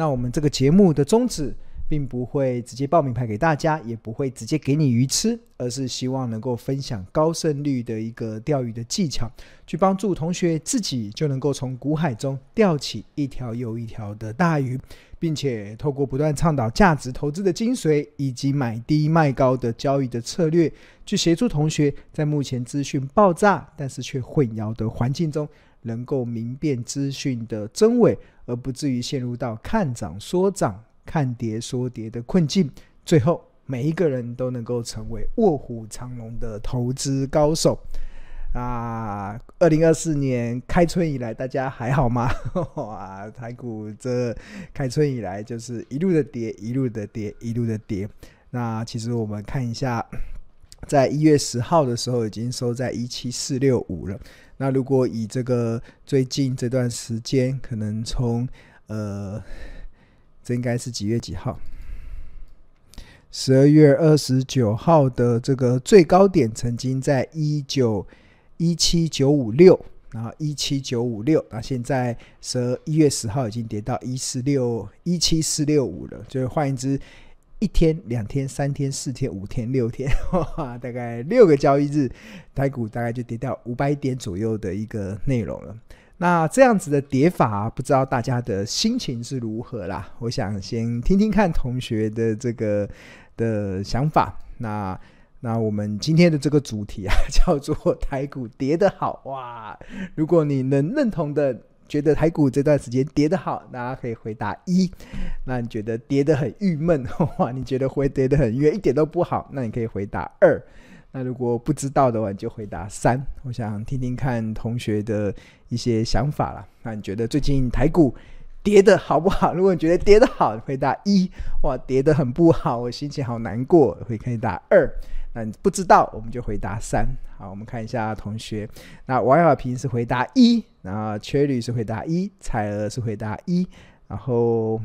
那我们这个节目的宗旨，并不会直接报名牌给大家，也不会直接给你鱼吃，而是希望能够分享高胜率的一个钓鱼的技巧，去帮助同学自己就能够从股海中钓起一条又一条的大鱼，并且透过不断倡导价值投资的精髓，以及买低卖高的交易的策略，去协助同学在目前资讯爆炸但是却混淆的环境中，能够明辨资讯的真伪，而不至于陷入到看涨说涨。看跌说跌的困境，最后每一个人都能够成为卧虎藏龙的投资高手啊！二零二四年开春以来，大家还好吗？哇，台股这开春以来就是一路的跌，一路的跌，一路的跌。那其实我们看一下，在一月十号的时候已经收在一七四六五了。那如果以这个最近这段时间，可能从呃。这应该是几月几号？十二月二十九号的这个最高点曾经在一九一七九五六，然后一七九五六，那现在十一月十号已经跌到一四六一七四六五了。就是换言之，一天、两天、三天、四天、五天、六天，大概六个交易日，台股大概就跌掉五百点左右的一个内容了。那这样子的跌法，不知道大家的心情是如何啦？我想先听听看同学的这个的想法。那那我们今天的这个主题啊，叫做台股跌得好哇！如果你能认同的，觉得台股这段时间跌得好，大家可以回答一。那你觉得跌得很郁闷 哇？你觉得会跌得很远，一点都不好，那你可以回答二。那如果不知道的话，你就回答三。我想听听看同学的一些想法啦。那你觉得最近台股跌得好不好？如果你觉得跌得好，回答一。哇，跌得很不好，我心情好难过，会回答二。那你不知道，我们就回答三。好，我们看一下同学。那王小平是回答一，然后缺率是回答一，彩儿是回答一，然后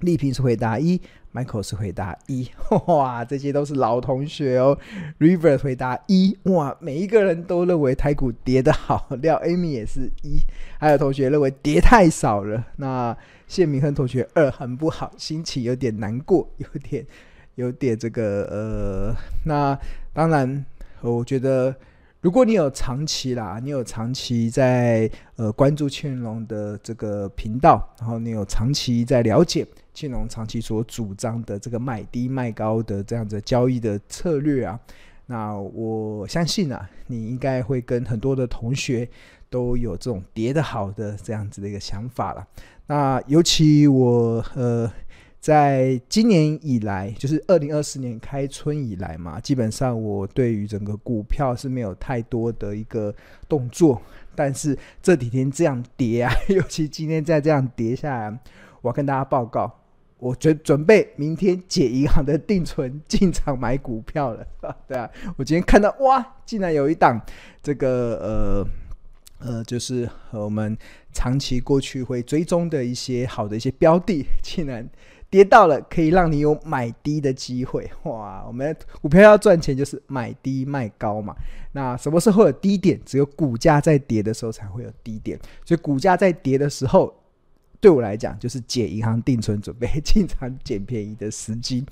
丽萍是回答一。Michael 是回答一，哇，这些都是老同学哦。River 回答一，哇，每一个人都认为台股跌得好。廖 Amy 也是一，还有同学认为跌太少了。那谢明亨同学二，很不好，心情有点难过，有点有点这个呃。那当然，我觉得如果你有长期啦，你有长期在呃关注庆龙的这个频道，然后你有长期在了解。庆隆长期所主张的这个买低卖高的这样子交易的策略啊，那我相信啊，你应该会跟很多的同学都有这种叠得好的这样子的一个想法了。那尤其我呃，在今年以来，就是二零二四年开春以来嘛，基本上我对于整个股票是没有太多的一个动作，但是这几天这样跌啊，尤其今天再这样跌下来，我要跟大家报告。我准准备明天解银行的定存进场买股票了，对啊，我今天看到哇，竟然有一档这个呃呃，就是我们长期过去会追踪的一些好的一些标的，竟然跌到了可以让你有买低的机会，哇！我们股票要赚钱就是买低卖高嘛，那什么时候有低点？只有股价在跌的时候才会有低点，所以股价在跌的时候。对我来讲，就是解银行定存、准备 进场捡便宜的时机。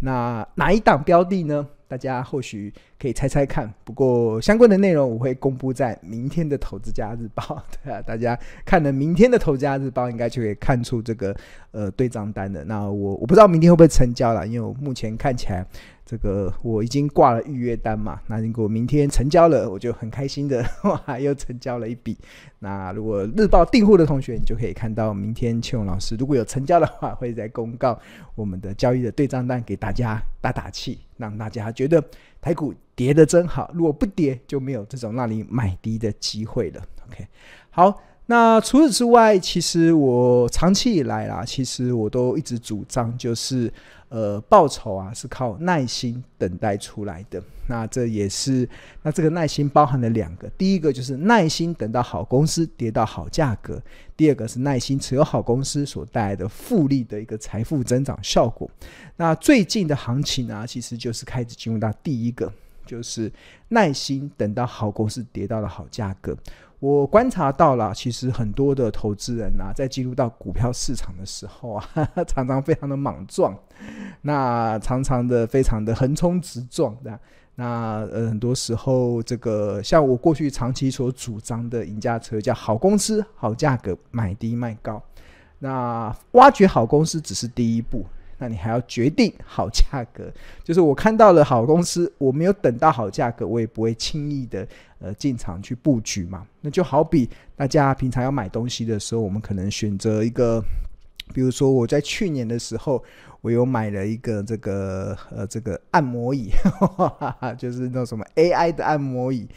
那哪一档标的呢？大家或许可以猜猜看。不过相关的内容我会公布在明天的《投资家日报》。对啊，大家看了明天的《投资家日报》，应该就可以看出这个呃对账单的。那我我不知道明天会不会成交了，因为我目前看起来。这个我已经挂了预约单嘛，那如果明天成交了，我就很开心的哇，又成交了一笔。那如果日报订户的同学，你就可以看到明天庆老师如果有成交的话，会在公告我们的交易的对账单给大家打打气，让大家觉得台股跌得真好。如果不跌，就没有这种让你买低的机会了。OK，好。那除此之外，其实我长期以来啦，其实我都一直主张，就是呃，报酬啊是靠耐心等待出来的。那这也是，那这个耐心包含了两个，第一个就是耐心等到好公司跌到好价格，第二个是耐心持有好公司所带来的复利的一个财富增长效果。那最近的行情啊，其实就是开始进入到第一个，就是耐心等到好公司跌到了好价格。我观察到了，其实很多的投资人呐、啊，在进入到股票市场的时候啊，常常非常的莽撞，那常常的非常的横冲直撞的。那呃，很多时候这个像我过去长期所主张的赢家策略，叫好公司、好价格，买低卖高。那挖掘好公司只是第一步。那你还要决定好价格，就是我看到了好公司，我没有等到好价格，我也不会轻易的呃进场去布局嘛。那就好比大家平常要买东西的时候，我们可能选择一个，比如说我在去年的时候，我有买了一个这个呃这个按摩椅，就是那种什么 AI 的按摩椅。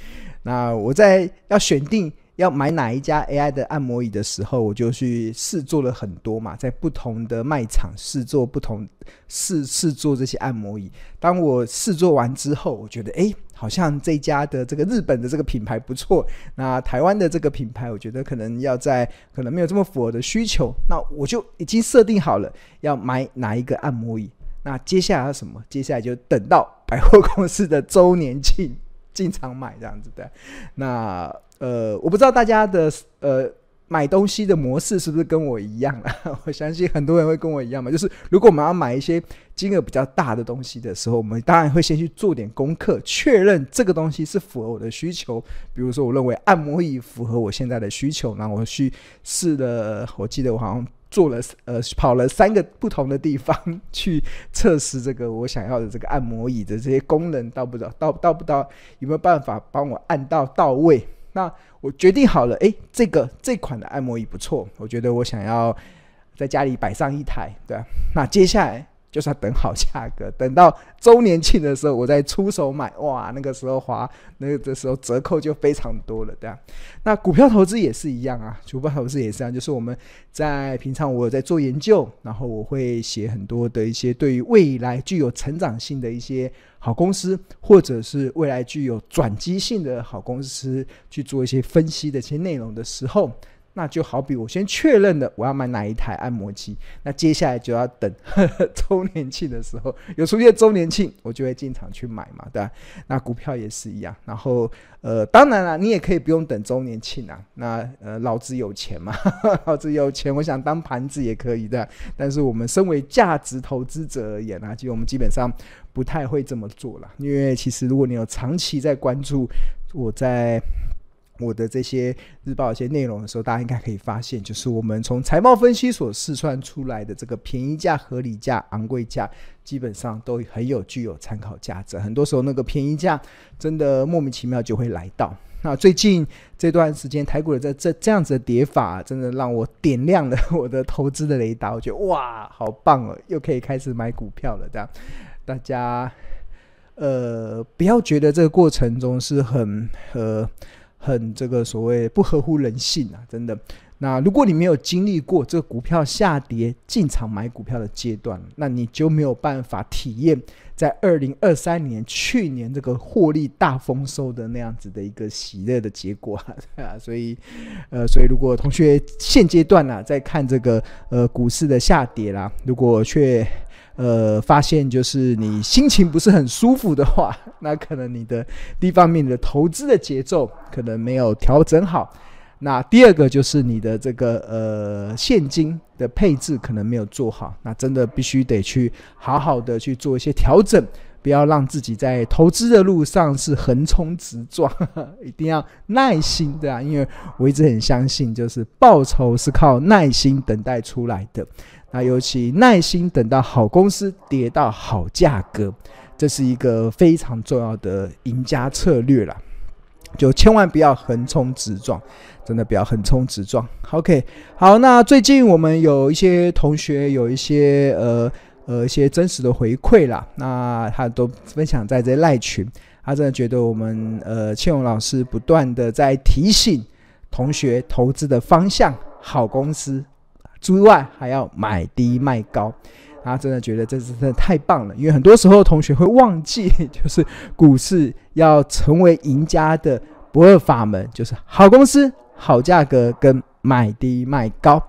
那我在要选定。要买哪一家 AI 的按摩椅的时候，我就去试做了很多嘛，在不同的卖场试做不同试试做这些按摩椅。当我试做完之后，我觉得哎，好像这家的这个日本的这个品牌不错。那台湾的这个品牌，我觉得可能要在可能没有这么符合的需求，那我就已经设定好了要买哪一个按摩椅。那接下来要什么？接下来就等到百货公司的周年庆进场买这样子的。那。呃，我不知道大家的呃买东西的模式是不是跟我一样啊？我相信很多人会跟我一样嘛，就是如果我们要买一些金额比较大的东西的时候，我们当然会先去做点功课，确认这个东西是符合我的需求。比如说，我认为按摩椅符合我现在的需求，然后我去试了，我记得我好像做了呃跑了三个不同的地方去测试这个我想要的这个按摩椅的这些功能到不到到到不到有没有办法帮我按到到位。那我决定好了，诶，这个这款的按摩椅不错，我觉得我想要在家里摆上一台，对。那接下来就是要等好价格，等到周年庆的时候我再出手买，哇，那个时候花，那个的时候折扣就非常多了，对啊。那股票投资也是一样啊，股票投资也是一样，就是我们在平常我在做研究，然后我会写很多的一些对于未来具有成长性的一些。好公司，或者是未来具有转机性的好公司，去做一些分析的一些内容的时候。那就好比我先确认了我要买哪一台按摩机，那接下来就要等呵 呵周年庆的时候有出现周年庆，我就会进场去买嘛，对吧？那股票也是一样，然后呃，当然了，你也可以不用等周年庆啊，那呃，老子有钱嘛，老子有钱，我想当盘子也可以的。但是我们身为价值投资者而言啊，其实我们基本上不太会这么做了，因为其实如果你有长期在关注我在。我的这些日报一些内容的时候，大家应该可以发现，就是我们从财报分析所试算出来的这个便宜价、合理价、昂贵价，基本上都很有具有参考价值。很多时候，那个便宜价真的莫名其妙就会来到。那最近这段时间，台股的这这这样子的跌法，真的让我点亮了我的投资的雷达。我觉得哇，好棒哦，又可以开始买股票了。这样，大家呃，不要觉得这个过程中是很呃。很这个所谓不合乎人性啊，真的。那如果你没有经历过这个股票下跌进场买股票的阶段，那你就没有办法体验在二零二三年去年这个获利大丰收的那样子的一个喜乐的结果啊。所以，呃，所以如果同学现阶段呢，啊，在看这个呃股市的下跌啦，如果却呃，发现就是你心情不是很舒服的话，那可能你的第一方面的投资的节奏可能没有调整好。那第二个就是你的这个呃现金的配置可能没有做好。那真的必须得去好好的去做一些调整，不要让自己在投资的路上是横冲直撞，一定要耐心，对啊，因为我一直很相信，就是报酬是靠耐心等待出来的。那尤其耐心等到好公司跌到好价格，这是一个非常重要的赢家策略啦，就千万不要横冲直撞，真的不要横冲直撞。OK，好，那最近我们有一些同学有一些呃呃一些真实的回馈啦，那他都分享在这赖群，他真的觉得我们呃庆荣老师不断的在提醒同学投资的方向，好公司。之外，还要买低卖高，他真的觉得这是真的太棒了。因为很多时候同学会忘记，就是股市要成为赢家的不二法门，就是好公司、好价格跟买低卖高。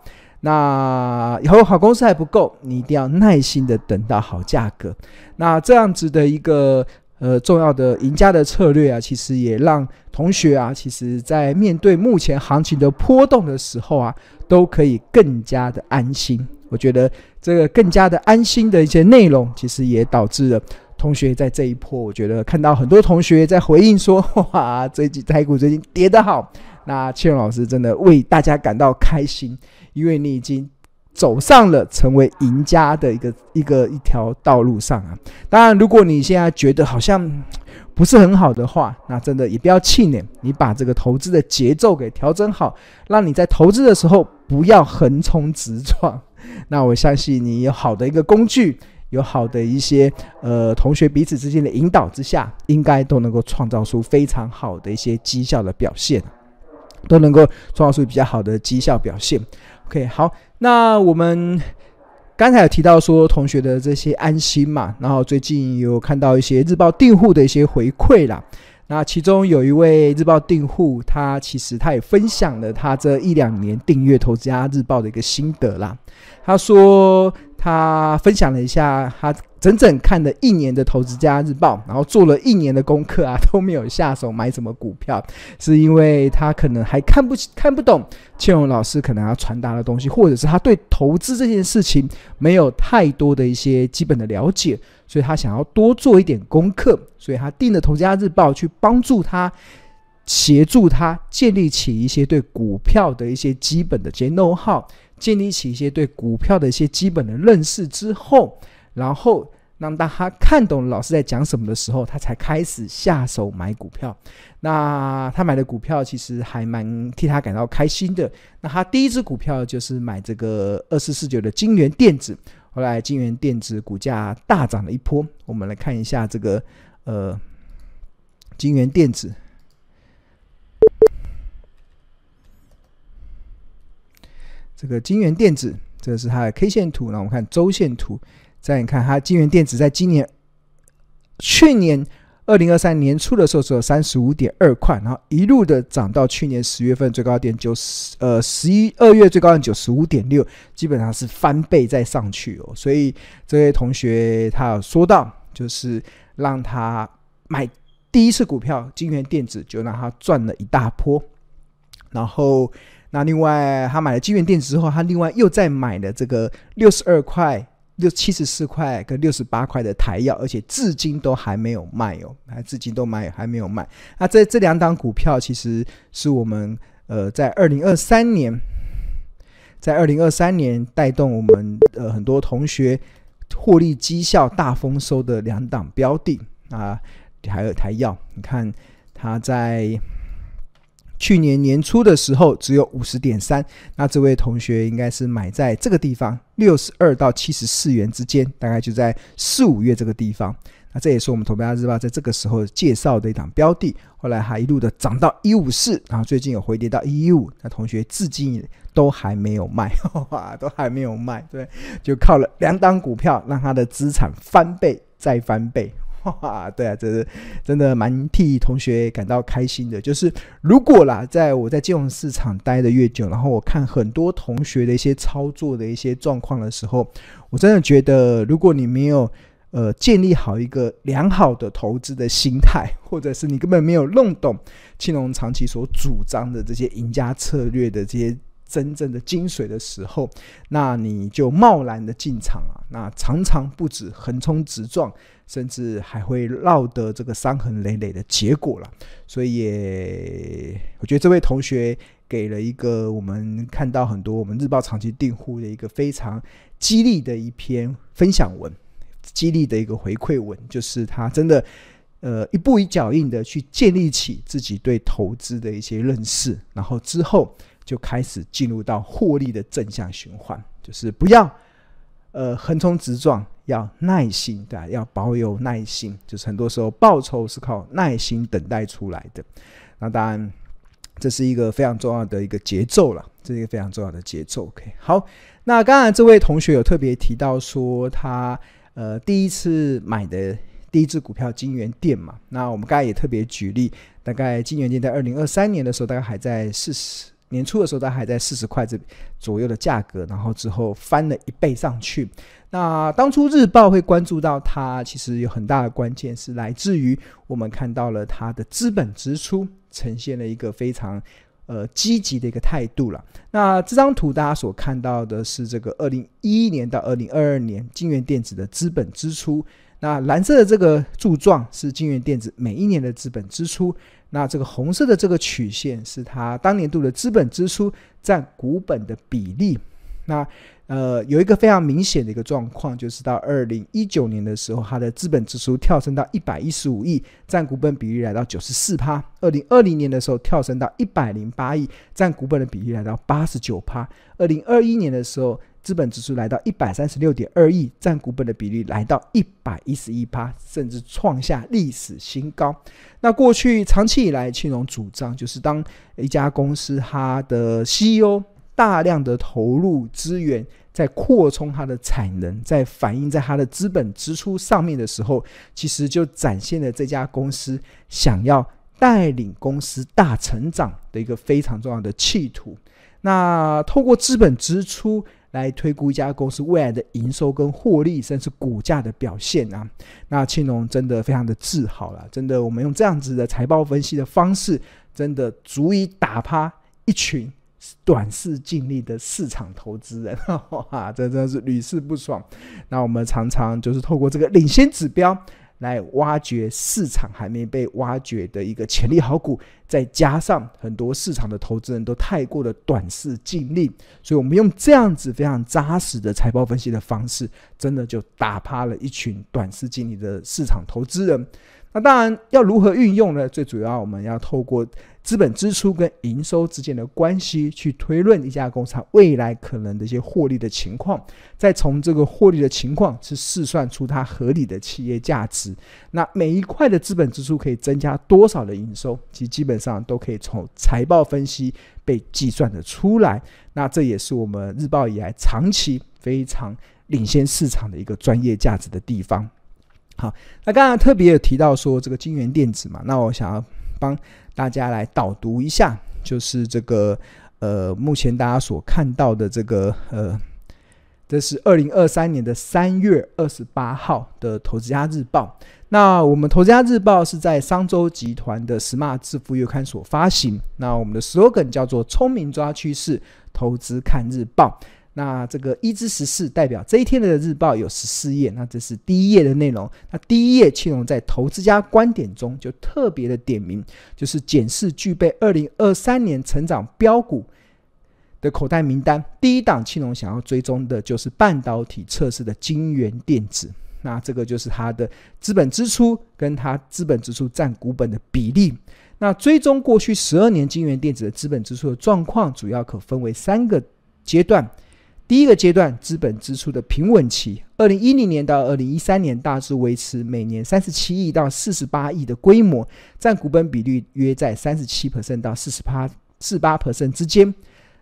那以后好公司还不够，你一定要耐心的等到好价格。那这样子的一个呃重要的赢家的策略啊，其实也让同学啊，其实在面对目前行情的波动的时候啊，都可以更加的安心。我觉得这个更加的安心的一些内容，其实也导致了同学在这一波，我觉得看到很多同学在回应说：“ 哇，这几台股最近跌得好。”那庆荣老师真的为大家感到开心，因为你已经走上了成为赢家的一个一个一条道路上啊。当然，如果你现在觉得好像不是很好的话，那真的也不要气馁，你把这个投资的节奏给调整好，让你在投资的时候不要横冲直撞。那我相信你有好的一个工具，有好的一些呃同学彼此之间的引导之下，应该都能够创造出非常好的一些绩效的表现。都能够创造出比较好的绩效表现。OK，好，那我们刚才有提到说同学的这些安心嘛，然后最近有看到一些日报订户的一些回馈啦。那其中有一位日报订户，他其实他也分享了他这一两年订阅《投资家日报》的一个心得啦。他说他分享了一下他。整整看了一年的《投资家日报》，然后做了一年的功课啊，都没有下手买什么股票，是因为他可能还看不起看不懂庆荣老师可能要传达的东西，或者是他对投资这件事情没有太多的一些基本的了解，所以他想要多做一点功课，所以他订了《投资家日报》去帮助他，协助他建立起一些对股票的一些基本的这些 know how，建立起一些对股票的一些基本的认识之后。然后，让当他看懂老师在讲什么的时候，他才开始下手买股票。那他买的股票其实还蛮替他感到开心的。那他第一支股票就是买这个二四四九的金元电子。后来金元电子股价大涨了一波。我们来看一下这个呃金元电子，这个金元电子，这是它的 K 线图。那我们看周线图。再你看，它金元电子在今年、去年二零二三年初的时候只有三十五点二块，然后一路的涨到去年十月份最高点九十，呃十一二月最高点九十五点六，基本上是翻倍再上去哦。所以这位同学他有说到，就是让他买第一次股票金元电子，就让他赚了一大波。然后那另外他买了京元电子之后，他另外又再买了这个六十二块。六七十四块跟六十八块的台药，而且至今都还没有卖哦，还至今都卖还没有卖。那这这两档股票其实是我们呃在二零二三年，在二零二三年带动我们呃很多同学获利绩效大丰收的两档标的啊，还有台药，你看它在。去年年初的时候只有五十点三，那这位同学应该是买在这个地方六十二到七十四元之间，大概就在四五月这个地方。那这也是我们投资家日报在这个时候介绍的一档标的，后来还一路的涨到一五四，然后最近有回跌到一一五。那同学至今都还没有卖，哇，都还没有卖，对，就靠了两档股票让他的资产翻倍再翻倍。哇，对啊，这是真的蛮替同学感到开心的。就是如果啦，在我在金融市场待的越久，然后我看很多同学的一些操作的一些状况的时候，我真的觉得，如果你没有呃建立好一个良好的投资的心态，或者是你根本没有弄懂青龙长期所主张的这些赢家策略的这些真正的精髓的时候，那你就贸然的进场啊，那常常不止横冲直撞。甚至还会落得这个伤痕累累的结果了，所以也我觉得这位同学给了一个我们看到很多我们日报长期订户的一个非常激励的一篇分享文，激励的一个回馈文，就是他真的呃一步一脚印的去建立起自己对投资的一些认识，然后之后就开始进入到获利的正向循环，就是不要呃横冲直撞。要耐心，对吧？要保有耐心，就是很多时候报酬是靠耐心等待出来的。那当然，这是一个非常重要的一个节奏了，这是一个非常重要的节奏。OK，好。那刚才这位同学有特别提到说，他呃第一次买的第一只股票金元店嘛。那我们刚才也特别举例，大概金元店在二零二三年的时候，大概还在四十，年初的时候，它还在四十块这左右的价格，然后之后翻了一倍上去。那当初日报会关注到它，其实有很大的关键是来自于我们看到了它的资本支出呈现了一个非常呃积极的一个态度了。那这张图大家所看到的是这个二零一一年到二零二二年金元电子的资本支出。那蓝色的这个柱状是金元电子每一年的资本支出，那这个红色的这个曲线是它当年度的资本支出占股本的比例。那呃有一个非常明显的一个状况，就是到二零一九年的时候，它的资本支出跳升到一百一十五亿，占股本比例来到九十四趴；二零二零年的时候跳升到一百零八亿，占股本的比例来到八十九趴；二零二一年的时候。资本支出来到一百三十六点二亿，占股本的比例来到一百一十一趴，甚至创下历史新高。那过去长期以来，庆隆主张就是当一家公司它的 CEO 大量的投入资源在扩充它的产能，在反映在它的资本支出上面的时候，其实就展现了这家公司想要带领公司大成长的一个非常重要的企图。那透过资本支出。来推估一家公司未来的营收跟获利，甚至股价的表现啊，那庆隆真的非常的自豪了，真的，我们用这样子的财报分析的方式，真的足以打趴一群短视尽力的市场投资人，哈，这真的是屡试不爽。那我们常常就是透过这个领先指标。来挖掘市场还没被挖掘的一个潜力好股，再加上很多市场的投资人都太过的短视尽力，所以我们用这样子非常扎实的财报分析的方式，真的就打趴了一群短视尽力的市场投资人。那当然要如何运用呢？最主要我们要透过资本支出跟营收之间的关系去推论一家公司未来可能的一些获利的情况，再从这个获利的情况去试算出它合理的企业价值。那每一块的资本支出可以增加多少的营收，其实基本上都可以从财报分析被计算的出来。那这也是我们日报以来长期非常领先市场的一个专业价值的地方。好，那刚刚特别有提到说这个金元电子嘛，那我想要帮大家来导读一下，就是这个呃，目前大家所看到的这个呃，这是二零二三年的三月二十八号的《投资家日报》。那我们《投资家日报》是在商周集团的《Smart 致富月刊》所发行。那我们的 slogan 叫做“聪明抓趋势，投资看日报”。那这个一至十四代表这一天的日报有十四页，那这是第一页的内容。那第一页庆隆在投资家观点中就特别的点名，就是检视具备二零二三年成长标股的口袋名单。第一档庆隆想要追踪的就是半导体测试的京元电子，那这个就是它的资本支出跟它资本支出占股本的比例。那追踪过去十二年京元电子的资本支出的状况，主要可分为三个阶段。第一个阶段，资本支出的平稳期，二零一零年到二零一三年大致维持每年三十七亿到四十八亿的规模，占股本比率约在三十七 percent 到四十八四八 percent 之间。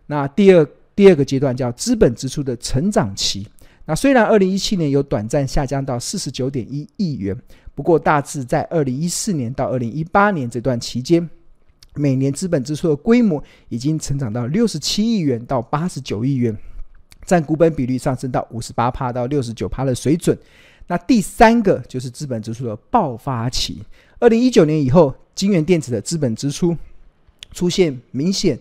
那第二第二个阶段叫资本支出的成长期，那虽然二零一七年有短暂下降到四十九点一亿元，不过大致在二零一四年到二零一八年这段期间，每年资本支出的规模已经成长到六十七亿元到八十九亿元。占股本比率上升到五十八趴到六十九趴的水准。那第三个就是资本支出的爆发期。二零一九年以后，金元电子的资本支出出现明显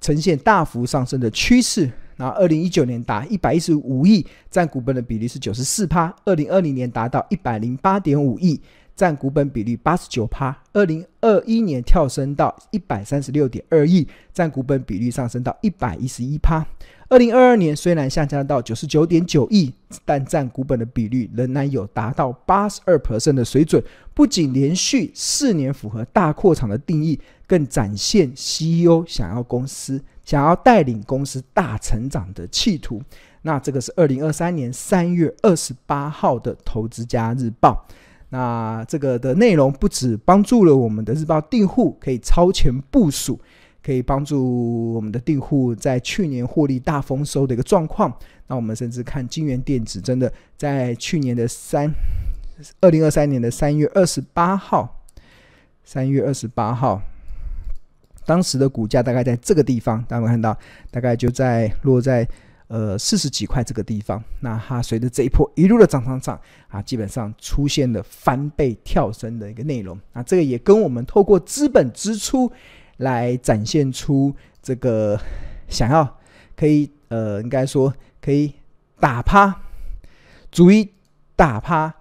呈现大幅上升的趋势。那二零一九年达一百一十五亿，占股本的比例是九十四趴。二零二零年达到一百零八点五亿，占股本比例八十九趴。二零二一年跳升到一百三十六点二亿，占股本比率上升到一百一十一趴。二零二二年虽然下降到九十九点九亿，但占股本的比率仍然有达到八十二 percent 的水准。不仅连续四年符合大扩厂的定义，更展现 CEO 想要公司想要带领公司大成长的企图。那这个是二零二三年三月二十八号的《投资家日报》。那这个的内容不止帮助了我们的日报订户可以超前部署。可以帮助我们的订户在去年获利大丰收的一个状况。那我们甚至看金元电子，真的在去年的三二零二三年的三月二十八号，三月二十八号，当时的股价大概在这个地方，大家看到，大概就在落在呃四十几块这个地方。那它随着这一波一路的涨涨涨啊，基本上出现了翻倍跳升的一个内容。那这个也跟我们透过资本支出来展现出这个 想要可以呃，应该说可以打趴，足以打趴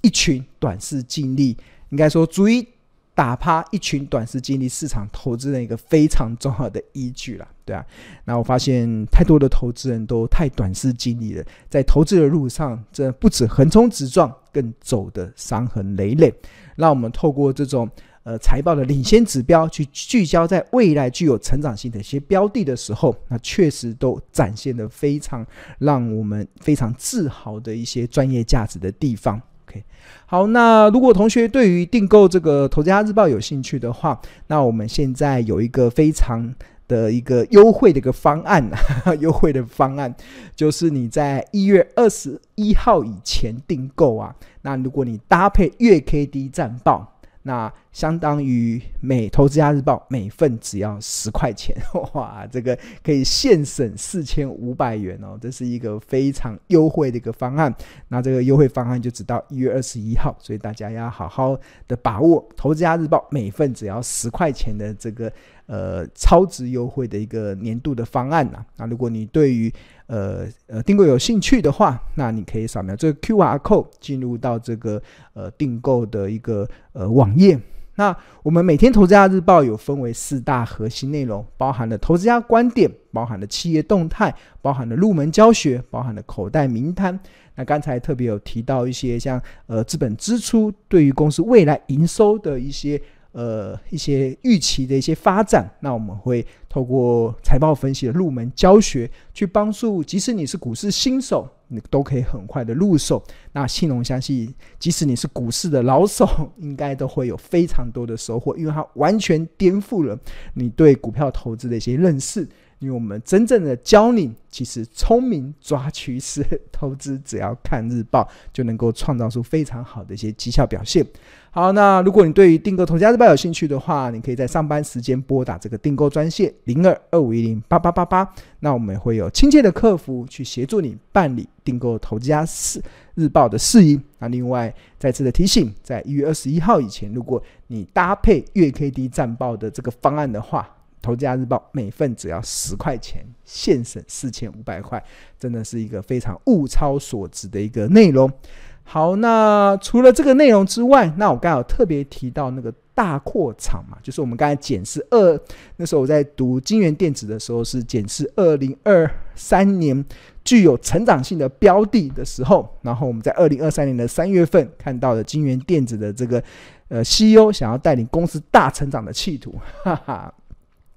一群短视近利，应该说足以。打趴一群短视近利市场投资人一个非常重要的依据了，对啊。那我发现太多的投资人都太短视近利了，在投资的路上，这不止横冲直撞，更走得伤痕累累。让我们透过这种呃财报的领先指标，去聚焦在未来具有成长性的一些标的的时候，那确实都展现了非常让我们非常自豪的一些专业价值的地方。OK，好，那如果同学对于订购这个《投资家日报》有兴趣的话，那我们现在有一个非常的一个优惠的一个方案，优惠的方案就是你在一月二十一号以前订购啊，那如果你搭配月 K D 战报。那相当于每投资家日报每份只要十块钱，哇，这个可以现省四千五百元哦，这是一个非常优惠的一个方案。那这个优惠方案就只到一月二十一号，所以大家要好好的把握投资家日报每份只要十块钱的这个呃超值优惠的一个年度的方案呐。那如果你对于呃呃，订购有兴趣的话，那你可以扫描这个 QR code 进入到这个呃订购的一个呃网页。那我们每天投资家日报有分为四大核心内容，包含了投资家观点，包含了企业动态，包含了入门教学，包含了口袋名单。那刚才特别有提到一些像呃资本支出对于公司未来营收的一些。呃，一些预期的一些发展，那我们会透过财报分析的入门教学，去帮助即使你是股市新手，你都可以很快的入手。那信农相信，即使你是股市的老手，应该都会有非常多的收获，因为它完全颠覆了你对股票投资的一些认识。因为我们真正的教你，其实聪明抓趋势投资，只要看日报就能够创造出非常好的一些绩效表现。好，那如果你对于订购投资家日报有兴趣的话，你可以在上班时间拨打这个订购专线零二二五一零八八八八，那我们会有亲切的客服去协助你办理订购投资家事日报的事宜。那另外再次的提醒，在一月二十一号以前，如果你搭配月 K D 战报的这个方案的话。投资家日报每份只要十块钱，现省四千五百块，真的是一个非常物超所值的一个内容。好，那除了这个内容之外，那我刚好特别提到那个大扩厂嘛，就是我们刚才检视二，那时候我在读金元电子的时候是检视二零二三年具有成长性的标的的时候，然后我们在二零二三年的三月份看到了京元电子的这个呃 CEO 想要带领公司大成长的企图，哈哈。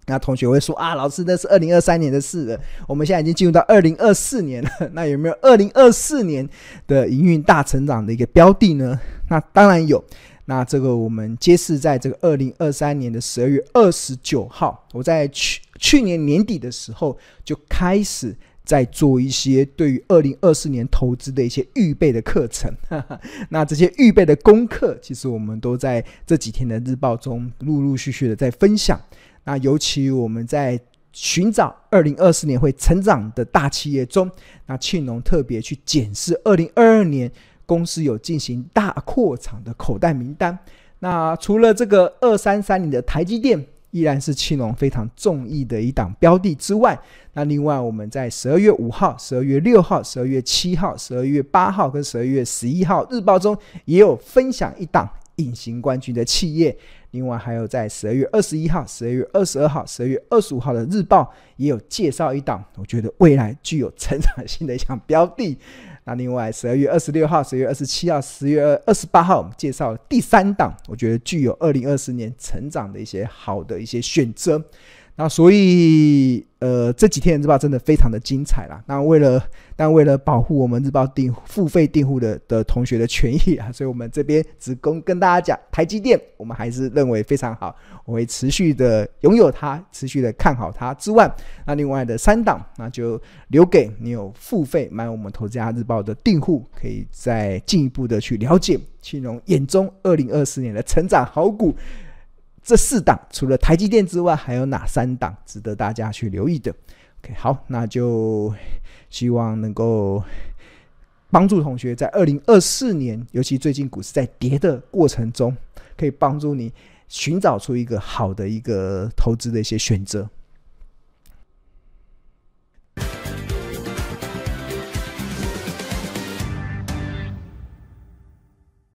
那同学会说啊，老师，那是二零二三年的事了。我们现在已经进入到二零二四年了。那有没有二零二四年的营运大成长的一个标的呢？那当然有。那这个我们揭示在这个二零二三年的十二月二十九号，我在去去年年底的时候就开始在做一些对于二零二四年投资的一些预备的课程。那这些预备的功课，其实我们都在这几天的日报中陆陆续续的在分享。那尤其我们在寻找二零二四年会成长的大企业中，那庆农特别去检视二零二二年公司有进行大扩厂的口袋名单。那除了这个二三三零的台积电依然是庆农非常中意的一档标的之外，那另外我们在十二月五号、十二月六号、十二月七号、十二月八号跟十二月十一号日报中也有分享一档隐形冠军的企业。另外还有在十二月二十一号、十二月二十二号、十二月二十五号的日报也有介绍一档，我觉得未来具有成长性的一项标的。那另外十二月二十六号、十二月二十七号、十月二十八号，我们介绍第三档，我觉得具有二零二四年成长的一些好的一些选择。那所以，呃，这几天日报真的非常的精彩啦。那为了，但为了保护我们日报订付费订户的的同学的权益啊，所以我们这边只供跟大家讲，台积电我们还是认为非常好，我会持续的拥有它，持续的看好它之外，那另外的三档，那就留给你有付费买我们投资家日报的订户，可以再进一步的去了解青龙眼中二零二四年的成长好股。这四档除了台积电之外，还有哪三档值得大家去留意的？OK，好，那就希望能够帮助同学在二零二四年，尤其最近股市在跌的过程中，可以帮助你寻找出一个好的一个投资的一些选择。